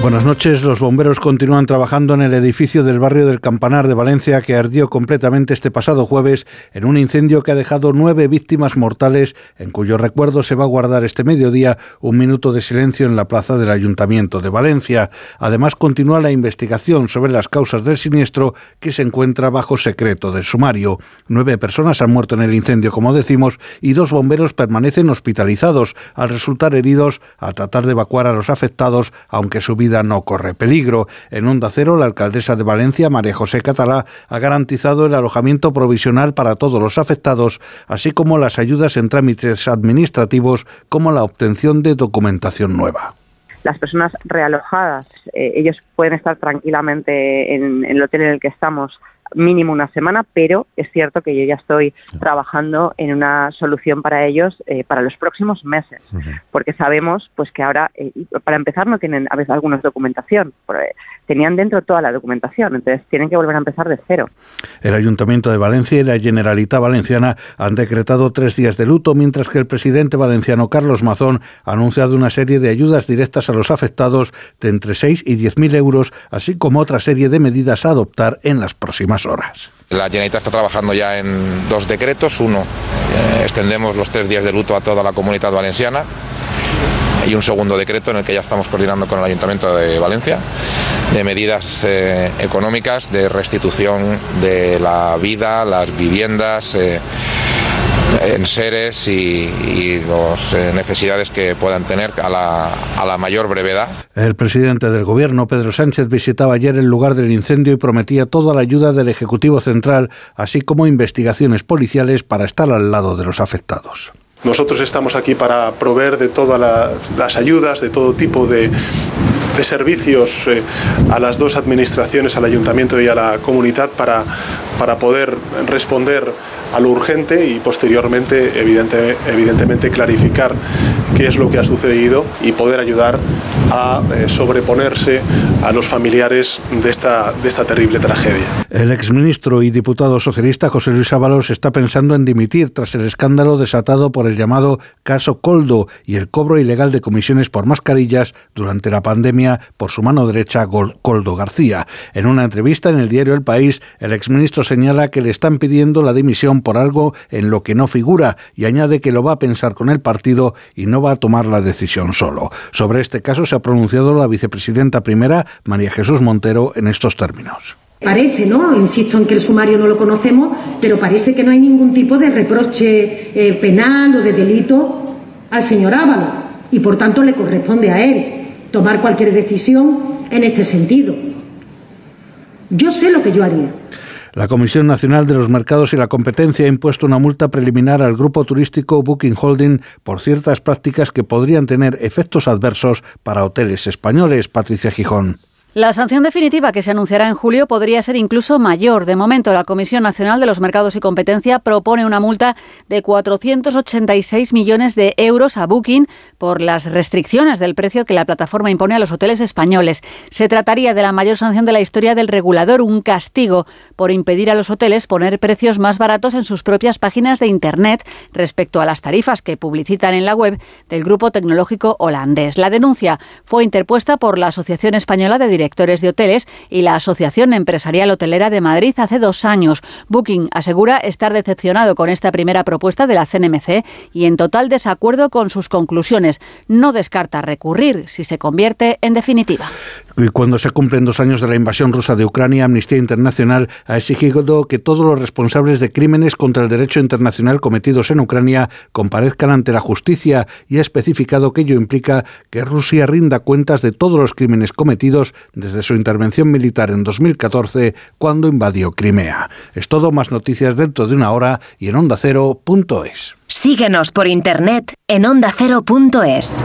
Buenas noches. Los bomberos continúan trabajando en el edificio del barrio del Campanar de Valencia que ardió completamente este pasado jueves en un incendio que ha dejado nueve víctimas mortales, en cuyo recuerdo se va a guardar este mediodía un minuto de silencio en la plaza del Ayuntamiento de Valencia. Además, continúa la investigación sobre las causas del siniestro que se encuentra bajo secreto de sumario. Nueve personas han muerto en el incendio, como decimos, y dos bomberos permanecen hospitalizados al resultar heridos al tratar de evacuar a los afectados, aunque su vida no corre peligro. En Onda Cero, la alcaldesa de Valencia, María José Catalá, ha garantizado el alojamiento provisional para todos los afectados, así como las ayudas en trámites administrativos como la obtención de documentación nueva las personas realojadas, eh, ellos pueden estar tranquilamente en, el hotel en el que estamos mínimo una semana, pero es cierto que yo ya estoy trabajando en una solución para ellos eh, para los próximos meses, porque sabemos pues que ahora, eh, para empezar, no tienen a veces algunos documentación, tenían dentro toda la documentación, entonces tienen que volver a empezar de cero. El Ayuntamiento de Valencia y la Generalitat Valenciana han decretado tres días de luto, mientras que el presidente valenciano Carlos Mazón ha anunciado una serie de ayudas directas a los afectados de entre 6 y 10 mil euros, así como otra serie de medidas a adoptar en las próximas horas. La Generalitat está trabajando ya en dos decretos. Uno, eh, extendemos los tres días de luto a toda la comunidad valenciana y un segundo decreto en el que ya estamos coordinando con el Ayuntamiento de Valencia de medidas eh, económicas de restitución de la vida, las viviendas. Eh, en seres y, las eh, necesidades que puedan tener a la, a la mayor brevedad. El presidente del Gobierno, Pedro Sánchez, visitaba ayer el lugar del incendio y prometía toda la ayuda del Ejecutivo Central, así como investigaciones policiales para estar al lado de los afectados. Nosotros estamos aquí para proveer de todas las ayudas, de todo tipo de, servicios eh, a las dos administraciones, al ayuntamiento y a la comunidad, para, para poder responder a lo urgente y posteriormente, evidente, evidentemente, clarificar qué es lo que ha sucedido y poder ayudar a eh, sobreponerse a los familiares de esta, de esta terrible tragedia. El exministro y diputado socialista José Luis Ábalos está pensando en dimitir tras el escándalo desatado por el llamado caso Coldo y el cobro ilegal de comisiones por mascarillas durante la pandemia por su mano derecha Coldo García. En una entrevista en el diario El País, el exministro señala que le están pidiendo la dimisión por algo en lo que no figura y añade que lo va a pensar con el partido y no va a tomar la decisión solo. Sobre este caso se ha pronunciado la vicepresidenta primera, María Jesús Montero, en estos términos. Parece, ¿no? Insisto en que el sumario no lo conocemos, pero parece que no hay ningún tipo de reproche eh, penal o de delito al señor Ávalo y por tanto le corresponde a él tomar cualquier decisión en este sentido. Yo sé lo que yo haría. La Comisión Nacional de los Mercados y la Competencia ha impuesto una multa preliminar al grupo turístico Booking Holding por ciertas prácticas que podrían tener efectos adversos para hoteles españoles. Patricia Gijón. La sanción definitiva que se anunciará en julio podría ser incluso mayor. De momento, la Comisión Nacional de los Mercados y Competencia propone una multa de 486 millones de euros a Booking por las restricciones del precio que la plataforma impone a los hoteles españoles. Se trataría de la mayor sanción de la historia del regulador, un castigo por impedir a los hoteles poner precios más baratos en sus propias páginas de Internet respecto a las tarifas que publicitan en la web del grupo tecnológico holandés. La denuncia fue interpuesta por la Asociación Española de directores de hoteles y la Asociación Empresarial Hotelera de Madrid hace dos años. Booking asegura estar decepcionado con esta primera propuesta de la CNMC y en total desacuerdo con sus conclusiones. No descarta recurrir si se convierte en definitiva. Y cuando se cumplen dos años de la invasión rusa de Ucrania, Amnistía Internacional ha exigido que todos los responsables de crímenes contra el derecho internacional cometidos en Ucrania comparezcan ante la justicia y ha especificado que ello implica que Rusia rinda cuentas de todos los crímenes cometidos desde su intervención militar en 2014 cuando invadió Crimea. Es todo, más noticias dentro de una hora y en ondacero.es. Síguenos por internet en ondacero.es.